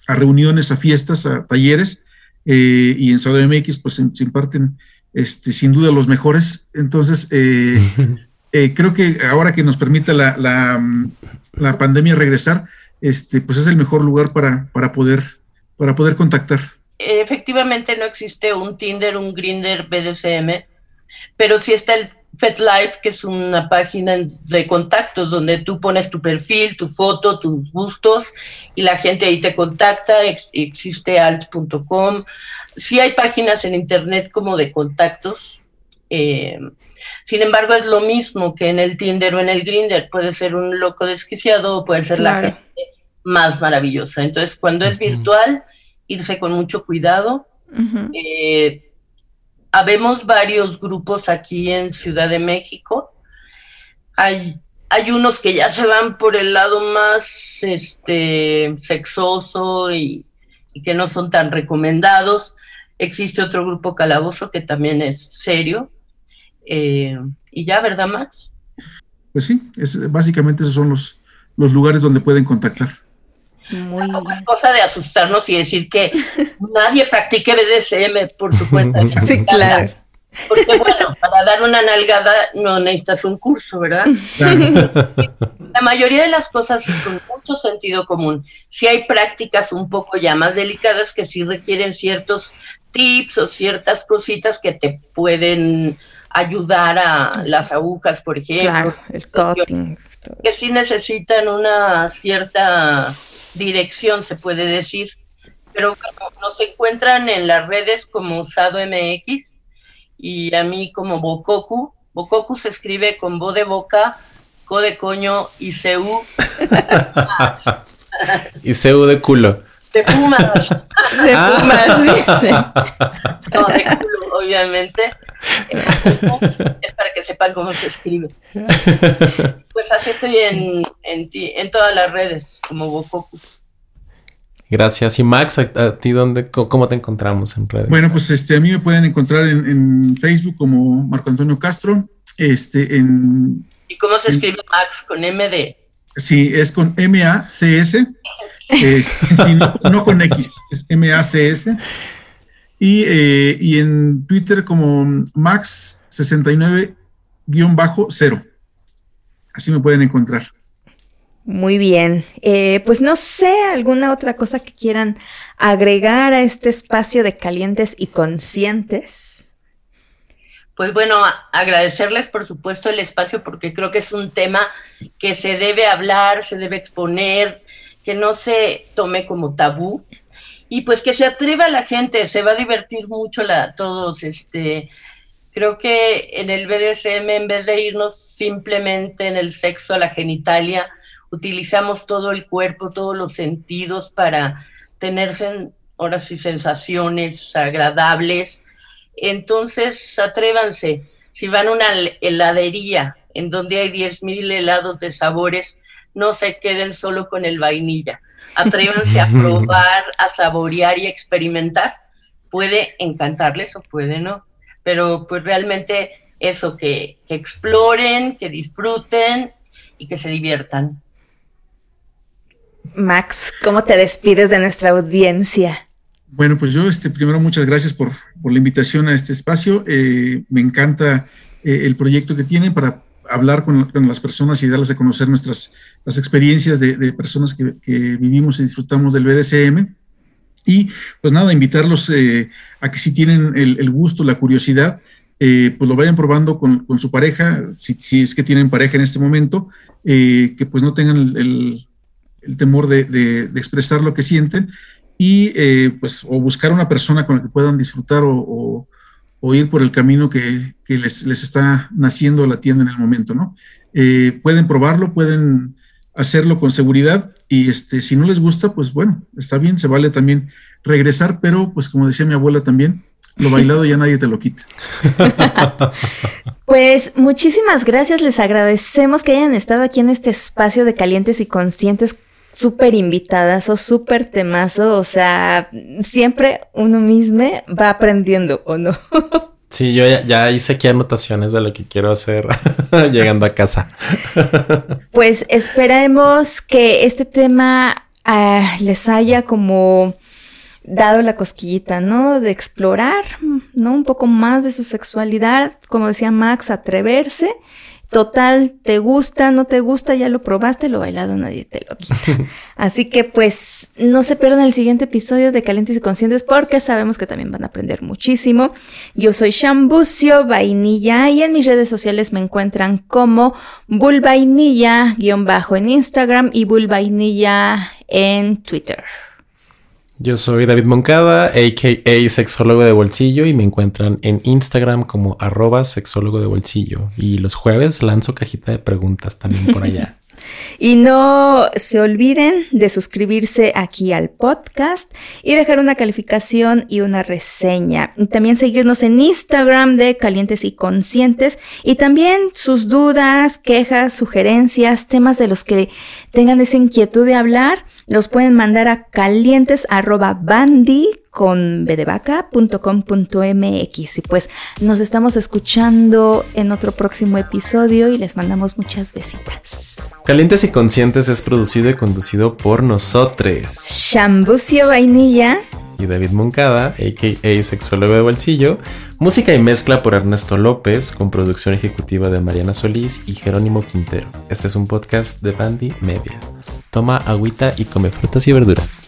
S4: reuniones, a fiestas, a talleres, eh, y en MX pues se imparten este, sin duda los mejores. Entonces, eh, eh, creo que ahora que nos permita la, la, pandemia regresar, este, pues es el mejor lugar para, para, poder, para poder contactar.
S3: Efectivamente no existe un Tinder, un Grinder BDSM, pero sí está el FetLife, que es una página de contactos donde tú pones tu perfil, tu foto, tus gustos y la gente ahí te contacta. existe alt.com. Sí hay páginas en internet como de contactos. Eh, sin embargo, es lo mismo que en el Tinder o en el Grinder. Puede ser un loco desquiciado o puede ser la gente más maravillosa. Entonces, cuando es virtual, irse con mucho cuidado. Habemos varios grupos aquí en Ciudad de México. Hay, hay unos que ya se van por el lado más este, sexoso y, que no son tan recomendados. Existe otro grupo calabozo que también es serio. Eh, y ya, ¿verdad, Max?
S4: Pues sí, es, básicamente esos son los, los lugares donde pueden contactar.
S3: Muy es cosa de asustarnos y decir que nadie practique BDSM por su cuenta.
S1: sí, claro.
S3: Porque bueno, para dar una nalgada no necesitas un curso, ¿verdad? La mayoría de las cosas con mucho sentido común. Si hay prácticas un poco ya más delicadas que sí requieren ciertos tips o ciertas cositas que te pueden ayudar a las agujas, por ejemplo.
S1: Claro, el cutting.
S3: Que sí necesitan una cierta dirección, se puede decir. Pero nos encuentran en las redes como Usado MX y a mí como Bokoku. Bokoku se escribe con bo de boca, co de coño y cu.
S2: y cu de culo.
S3: De Pumas.
S1: De Pumas,
S3: No, de culo, obviamente. Es para que sepan cómo se escribe. Pues así estoy en, en, en todas las redes, como Bokoku.
S2: Gracias. Y Max, ¿a, ti dónde, cómo te encontramos en redes?
S4: Bueno, pues este, a mí me pueden encontrar en, Facebook como Marco Antonio Castro. Este, en,
S3: ¿Y cómo se escribe Max? ¿Con M de?
S4: Sí, es con M-A-C-S. no, con X, es M-A-C-S. Y, eh, y en Twitter como Max69-0. Así me pueden encontrar.
S1: Muy bien. Eh, pues no sé, alguna otra cosa que quieran agregar a este espacio de calientes y conscientes.
S3: Pues bueno, agradecerles por supuesto el espacio porque creo que es un tema que se debe hablar, se debe exponer, que no se tome como tabú y pues que se atreva la gente, se va a divertir mucho la, todos. Este, creo que en el BDSM, en vez de irnos simplemente en el sexo, a la genitalia, utilizamos todo el cuerpo, todos los sentidos para tener horas y sensaciones agradables. Entonces, atrévanse. Si van a una heladería en donde hay 10.000 helados de sabores, no se queden solo con el vainilla. Atrévanse a probar, a saborear y experimentar. Puede encantarles o puede no, pero pues realmente eso, que, que exploren, que disfruten y que se diviertan.
S1: Max, ¿cómo te despides de nuestra audiencia?
S4: Bueno, pues yo, este, primero muchas gracias por, la invitación a este espacio. Eh, me encanta eh, el proyecto que tienen para hablar con, las personas y darles a conocer nuestras las experiencias de, personas que, vivimos y disfrutamos del BDSM. Y pues nada, invitarlos eh, a que si tienen el, gusto, la curiosidad, pues lo vayan probando con, su pareja, si, es que tienen pareja en este momento, que pues no tengan el el temor de, expresar lo que sienten y eh, pues o buscar una persona con la que puedan disfrutar o, ir por el camino que, les, está naciendo la tienda en el momento, ¿no? Eh, pueden probarlo, pueden hacerlo con seguridad y este, si no les gusta, pues bueno, está bien, se vale también regresar, pero pues como decía mi abuela también, lo bailado ya nadie te lo quita.
S1: Pues muchísimas gracias, les agradecemos que hayan estado aquí en este espacio de calientes y conscientes súper invitadas o súper temazo, o sea, siempre uno mismo va aprendiendo, ¿o no?
S2: Sí, yo ya, hice aquí anotaciones de lo que quiero hacer llegando a casa.
S1: pues esperemos que este tema ah, les haya como dado la cosquillita, ¿no? De explorar, ¿no? Un poco más de su sexualidad, como decía Max, atreverse Total, te gusta, no te gusta, ya lo probaste, lo bailado nadie te lo quita. Así que pues no se pierdan el siguiente episodio de Calientes y Conscientes porque sabemos que también van a aprender muchísimo. Yo soy Shambucio Vainilla y en mis redes sociales me encuentran como Bulvainilla bajo en Instagram y Bulvainilla en Twitter.
S2: Yo soy David Moncada, a.k.a. sexólogo de bolsillo y me encuentran en Instagram como arroba sexólogo de bolsillo. Y los jueves lanzo cajita de preguntas también por allá.
S1: Y no se olviden de suscribirse aquí al podcast y dejar una calificación y una reseña. también seguirnos en Instagram de Calientes y Conscientes y también sus dudas, quejas, sugerencias, temas de los que tengan esa inquietud de hablar, los pueden mandar a calientes con bedevaca.com.mx. Y pues nos estamos escuchando en otro próximo episodio y les mandamos muchas besitas.
S2: Calientes y Conscientes es producido y conducido por nosotros.
S1: Chambucio Vainilla
S2: y David Moncada, a.k.a. Sexólogo de Bolsillo, música y mezcla por Ernesto López, con producción ejecutiva de Mariana Solís y Jerónimo Quintero. Este es un podcast de Bandy Media toma agüita y come frutas y verduras.